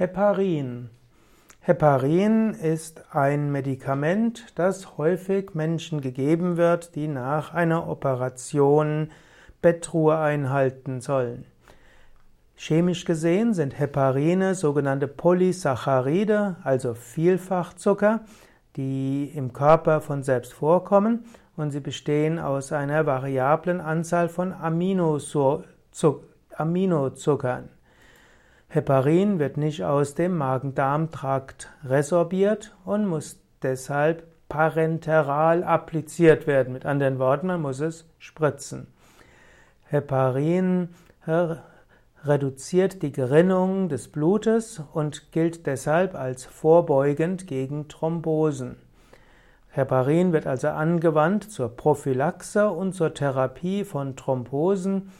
Heparin. Heparin ist ein Medikament, das häufig Menschen gegeben wird, die nach einer Operation Bettruhe einhalten sollen. Chemisch gesehen sind Heparine sogenannte Polysaccharide, also Vielfachzucker, die im Körper von selbst vorkommen und sie bestehen aus einer variablen Anzahl von Aminozuckern. Heparin wird nicht aus dem Magen-Darm-Trakt resorbiert und muss deshalb parenteral appliziert werden. Mit anderen Worten, man muss es spritzen. Heparin reduziert die Gerinnung des Blutes und gilt deshalb als vorbeugend gegen Thrombosen. Heparin wird also angewandt zur Prophylaxe und zur Therapie von Thrombosen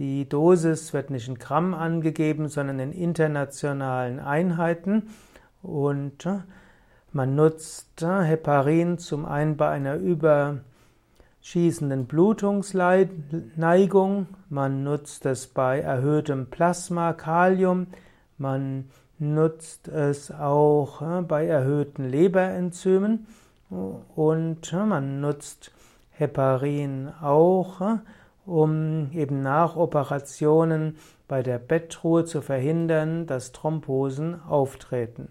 die Dosis wird nicht in Gramm angegeben, sondern in internationalen Einheiten. Und äh, man nutzt äh, Heparin zum einen bei einer überschießenden Blutungsneigung, man nutzt es bei erhöhtem Plasma Kalium, man nutzt es auch äh, bei erhöhten Leberenzymen und man nutzt Heparin auch um eben nach Operationen bei der Bettruhe zu verhindern, dass Thrombosen auftreten.